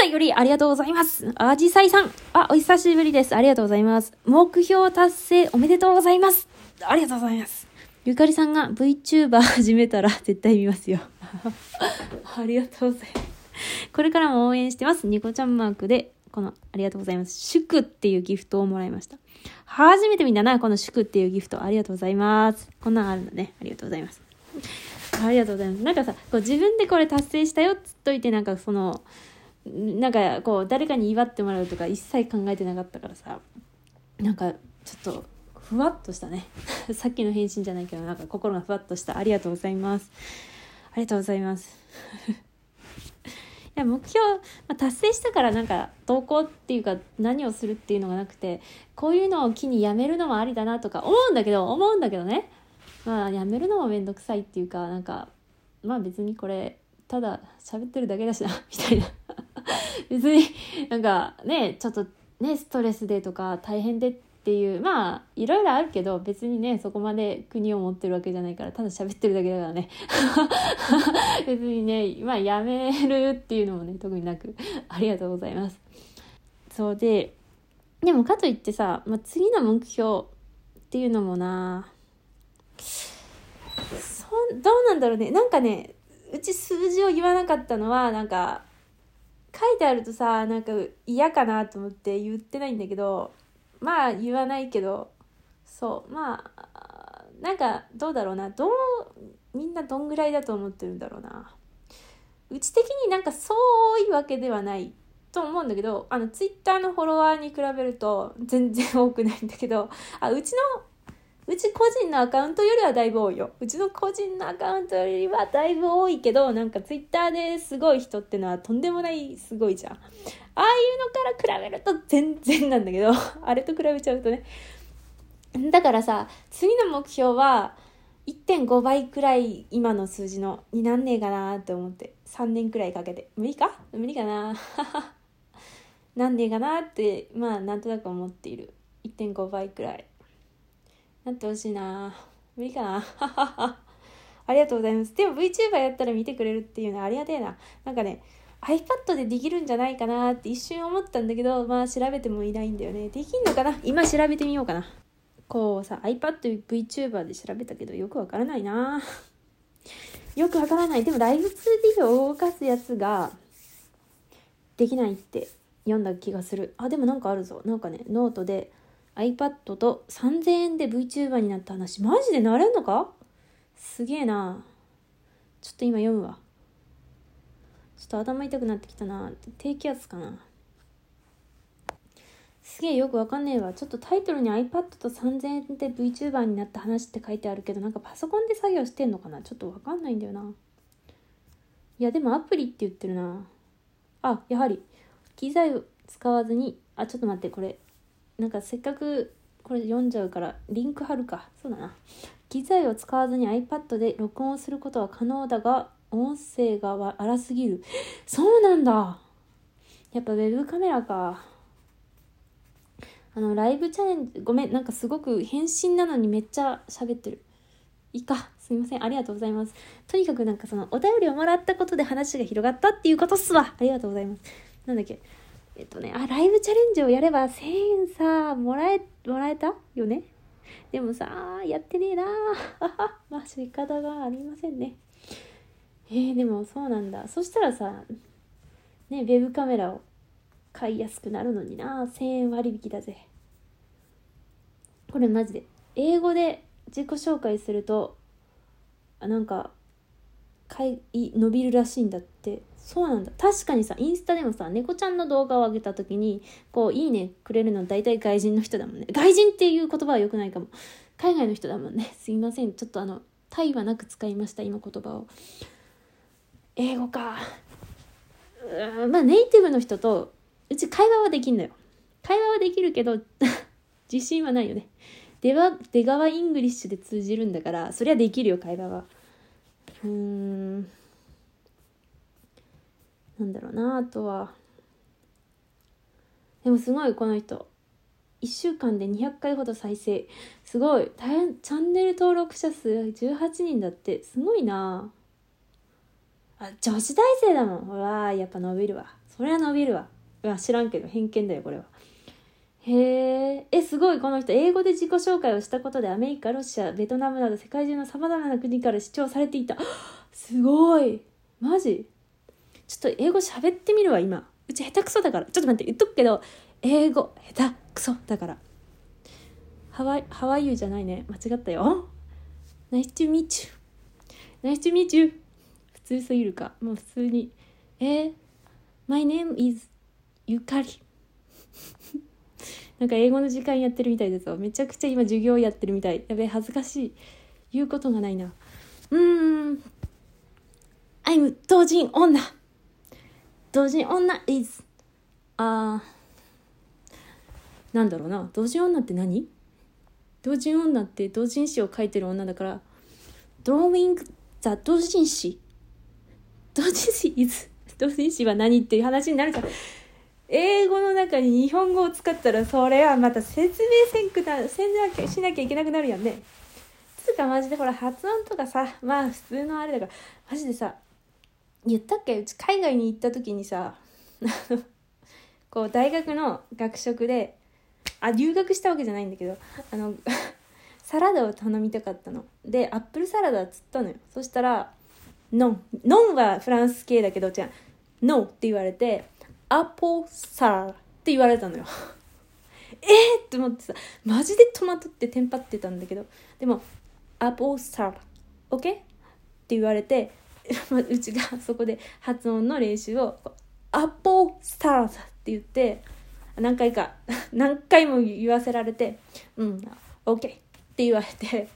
便りありがとうございます。あじさいさん。あ、お久しぶりです。ありがとうございます。目標達成おめでとうございます。ありがとうございます。ゆかりさんが VTuber 始めたら絶対見ますよ。ありがとうございます。これからも応援してます。ニコちゃんマークで、この、ありがとうございます。祝っていうギフトをもらいました。初めて見たな、この祝っていうギフト。ありがとうございます。こんなんあるんだね。ありがとうございます。ありがとうございます。なんかさ、こう自分でこれ達成したよっつっといて、なんかその、なんかこう誰かに祝ってもらうとか一切考えてなかったからさ、なんかちょっとふわっとしたね。さっきの返信じゃないけど、なんか心がふわっとした。ありがとうございます。ありがとうございます。いや目標、まあ、達成したからなんか投稿っていうか何をするっていうのがなくてこういうのを機にやめるのもありだなとか思うんだけど思うんだけどねまあやめるのもめんどくさいっていうかなんかまあ別にこれただ喋ってるだけだしなみたいな 別になんかねちょっとねストレスでとか大変でっていうまあいろいろあるけど別にねそこまで国を持ってるわけじゃないからただ喋ってるだけだからね。別にねまあやめるっていうのもね特になく。ありがとうございます。そうででもかといってさ、まあ、次の目標っていうのもな。そどうなんだろうね。なんかねうち数字を言わなかったのはなんか書いてあるとさなんか嫌かなと思って言ってないんだけどまあ言わないけどそうまあなんかどうだろうな。どうみんなどんぐらいだと思ってるんだろうな。うち的になんかそう多いわけではないと思うんだけどあのツイッターのフォロワーに比べると全然多くないんだけどあうちのうち個人のアカウントよりはだいぶ多いよ。うちの個人のアカウントよりはだいぶ多いけど、なんかツイッターですごい人ってのはとんでもないすごいじゃん。ああいうのから比べると全然なんだけど、あれと比べちゃうとね。だからさ、次の目標は1.5倍くらい今の数字のになんねえかなって思って、3年くらいかけて。無理か？無理かな？なんねえかなって、まあなんとなく思っている。1.5倍くらい。なってほしいな無理かな ありがとうございます。でも VTuber やったら見てくれるっていうのはありがてえな。なんかね、iPad でできるんじゃないかなって一瞬思ったんだけど、まあ調べてもいないんだよね。できんのかな？今調べてみようかな。こうさ、iPad VTuber で調べたけどよくわからないなよくわからない。でもライブ 2D を動かすやつができないって読んだ気がする。あ、でもなんかあるぞ。なんかね、ノートで iPad と3000円で VTuber になった話マジでなれんのか？すげえな。ちょっと今読むわ。ちょっと頭痛くなってきたな。低気圧かな。すげえよくわかんねえわ。ちょっとタイトルに iPad と3000円で VTuber になった話って書いてあるけどなんかパソコンで作業してんのかな？ちょっとわかんないんだよな。いやでもアプリって言ってるな。あやはり機材を使わずに。あちょっと待ってこれ。なんかせっかくこれ読んじゃうからリンク貼るか。そうだな。機材を使わずに iPad で録音することは可能だが音声が荒すぎる。そうなんだ。やっぱウェブカメラか。あのライブチャレンジごめんなんかすごく返信なのにめっちゃ喋ってる。いいか。すみません。ありがとうございます。とにかくなんかそのお便りをもらったことで話が広がったっていうことっすわ。ありがとうございます。なんだっけ。えっとね、あ、ライブチャレンジをやれば1000円さ、もらえ、もらえたよね？でもさ、やってねえな まあ仕方がありませんね。えー、でもそうなんだ。そしたらさ、ね、ウェブカメラを買いやすくなるのにな、1000円割引だぜ。これマジで。英語で自己紹介すると、あなんか、かい伸びるらしいんだって。そうなんだ。確かにさインスタでもさ猫ちゃんの動画を上げた時にこういいねくれるの大体外人の人だもんね。外人っていう言葉は良くないかも。海外の人だもんね。すいません。ちょっとあのタイはなく使いました今言葉を。英語か。うんまあネイティブの人とうち会話はできんのよ。会話はできるけど 自信はないよね。出は出川イングリッシュで通じるんだからそりゃできるよ会話は。うん。なんだろうなあとは。でもすごいこの人。1週間で200回ほど再生。すごい。大変。チャンネル登録者数18人だって。すごいな。あ女子大生だもん。うわやっぱ伸びるわ。それは伸びるわ。うわ知らんけど偏見だよこれは。へえすごい。この人英語で自己紹介をしたことでアメリカロシアベトナムなど世界中のさまざまな国から視聴されていた。すごい。マジ？ちょっと英語喋ってみるわ今。うち下手くそだから。ちょっと待って言っとくけど英語下手くそだから。ハワイハワイユーじゃないね。間違ったよ。Nice to meet you. Nice to meet you. 普通すぎるか。もう普通に。えー、My name is ゆかりなんか英語の時間やってるみたいだぞ。めちゃくちゃ今授業やってるみたい。やべえ恥ずかしい。言うことがないな。うーん。I'm 同人女。同人女 is あーなんだろうな。同人女って何？同人女って同人誌を書いてる女だから。ドーイング・ザ同人誌同人誌 is 同人誌は何っていう話になるじゃん英語の中に日本語を使ったらそれはまた説明せんくなせんなきゃしなきゃいけなくなるやんね。つうかマジでほら発音とかさまあ普通のあれだからマジでさ言ったっけ？うち海外に行った時にさ こう大学の学食であ留学したわけじゃないんだけどあの サラダを頼みたかったの。でアップルサラダっつったのよ。そしたら「ノン」「ノン」はフランス系だけどじゃあ「ノー」って言われて「apple salad」って言われたのよ。えーって思ってさマジで戸惑ってテンパってたんだけど。でも「apple salad」「OK?」って言われて うちがそこで発音の練習を「アポサラ」って言って何回か 何回も言わせられて「うん OK」って言われて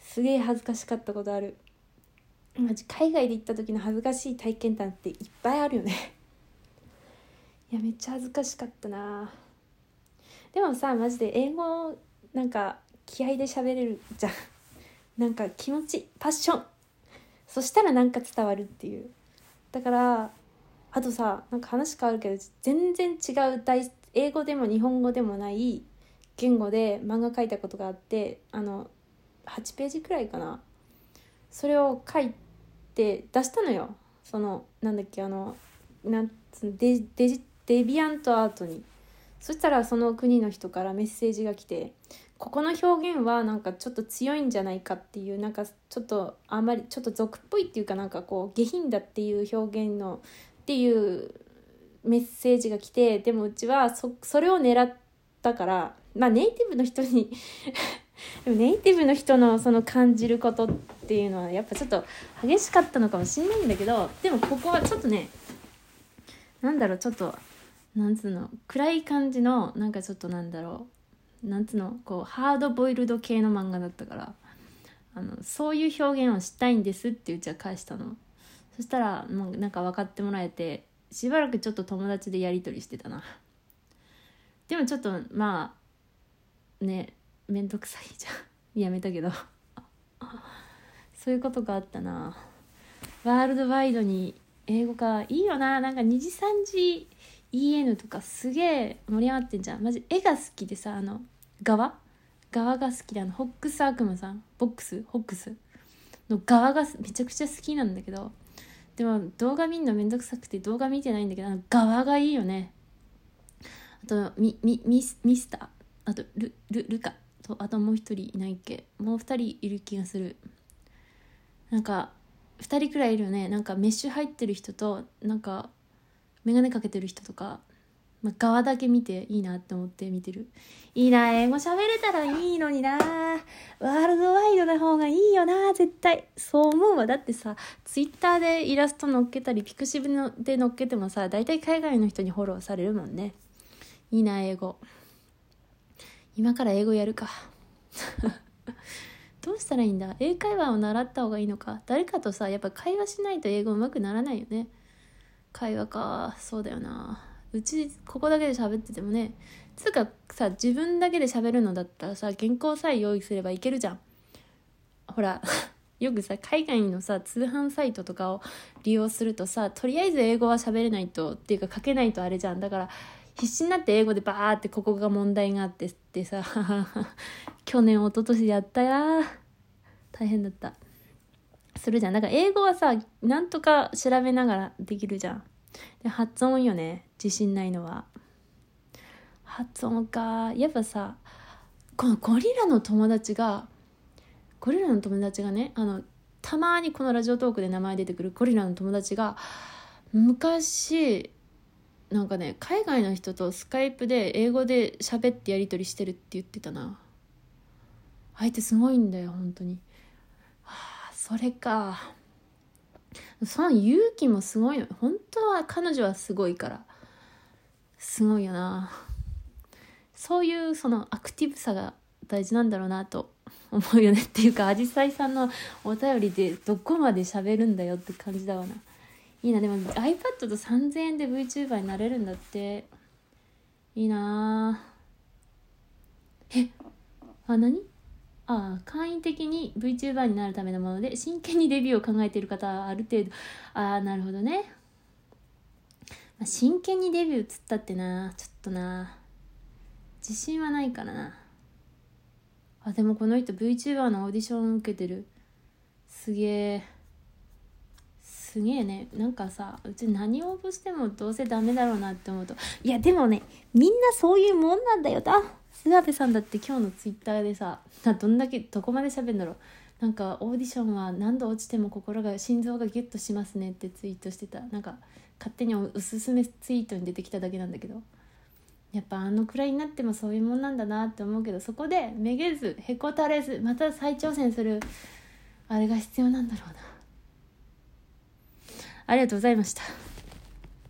すげえ恥ずかしかったことある。マジ海外で行った時の恥ずかしい体験談っていっぱいあるよね。いやめっちゃ恥ずかしかったな。でもさマジで英語なんか気合で喋れるじゃん。なんか気持ちパッション。そしたらなんか伝わるっていう。だからあとさなんか話変わるけど全然違う大英語でも日本語でもない言語で漫画描いたことがあってあの8ページくらいかな。それを書いて出したのよ。そのなんだっけあのなんつうのデデジデビアントアートに。そしたらその国の人からメッセージが来てここの表現はなんかちょっと強いんじゃないかっていうなんかちょっとあんまりちょっと俗っぽいっていうかなんかこう下品だっていう表現のっていうメッセージが来てでもうちはそそれを狙ったからまあネイティブの人に でもネイティブの人のその感じることっていうのはやっぱちょっと激しかったのかもしんないんだけどでもここはちょっとねなんだろうちょっとなんつうの？暗い感じのなんかちょっとなんだろう。なんつうの？こうハードボイルド系の漫画だったから。あのそういう表現をしたいんですってうちは返したの。そしたらもうなんか分かってもらえてしばらくちょっと友達でやり取りしてたな。でもちょっとまあねめんどくさいじゃん。やめたけど。そういうことがあったな。ワールドワイドに英語かいいよな。なんか2時3時 EN とかすげえ盛り上がってんじゃん。マジ絵が好きでさあの側？側が好きであのホックス悪魔さん？ボックス？ホックス？の側がめちゃくちゃ好きなんだけど。でも動画見んのめんどくさくて動画見てないんだけどあの側がいいよね。あとミミミスミスター？あとルルルカ？とあともう一人いないっけ？もう二人いる気がする。なんか2人くらいいるよね。なんかメッシュ入ってる人となんか眼鏡かけてる人とか、まあ、側だけ見ていいなって思って見てる。いいな英語喋れたらいいのにな。ワールドワイドな方がいいよな絶対。そう思うわ。だってさツイッターでイラスト載っけたりピクシブで載っけてもさ大体海外の人にフォローされるもんね。いいな英語。今から英語やるか。どうしたらいいんだ？英会話を習った方がいいのか。誰かとさやっぱ会話しないと英語上手くならないよね。会話か。そうだよな。うちここだけで喋っててもねつうかさ自分だけで喋るのだったらさ原稿さえ用意すればいけるじゃん。ほら よくさ海外のさ通販サイトとかを利用するとさとりあえず英語は喋れないとっていうか書けないとあれじゃん。だから必死になって英語でバーってここが問題があってってさ 去年一昨年やったや大変だった。するじゃん。だから英語はさなんとか調べながらできるじゃん。で発音よね。自信ないのは。発音か。やっぱさこのゴリラの友達がゴリラの友達がねあのたまにこのラジオトークで名前出てくるゴリラの友達が昔なんかね海外の人とスカイプで英語で喋ってやり取りしてるって言ってたな。相手すごいんだよ本当に。それか。その勇気もすごいの。本当は彼女はすごいから。すごいよな。そういうそのアクティブさが大事なんだろうなと思うよね。っていうかあじさいさんのお便りでどこまで喋るんだよって感じだわな。いいな。でも iPad と3000円で VTuber になれるんだって。いいな。え？あ何？ああ簡易的に VTuber になるためのもので真剣にデビューを考えている方はある程度。ああなるほどね、ま、真剣にデビューつったってなちょっとな。自信はないからな。あでもこの人 VTuber のオーディション受けてる。すげえ。すげえね。なんかさうち何応募してもどうせダメだろうなって思うと。いやでもねみんなそういうもんなんだよ。だ菅部さんだって今日のツイッターでさどんだけどこまで喋るんだろう。なんかオーディションは何度落ちても心が心臓がギュッとしますねってツイートしてた。なんか勝手におすすめツイートに出てきただけなんだけど。やっぱあのくらいになってもそういうもんなんだなって思うけどそこでめげずへこたれずまた再挑戦するあれが必要なんだろうな。ありがとうございました。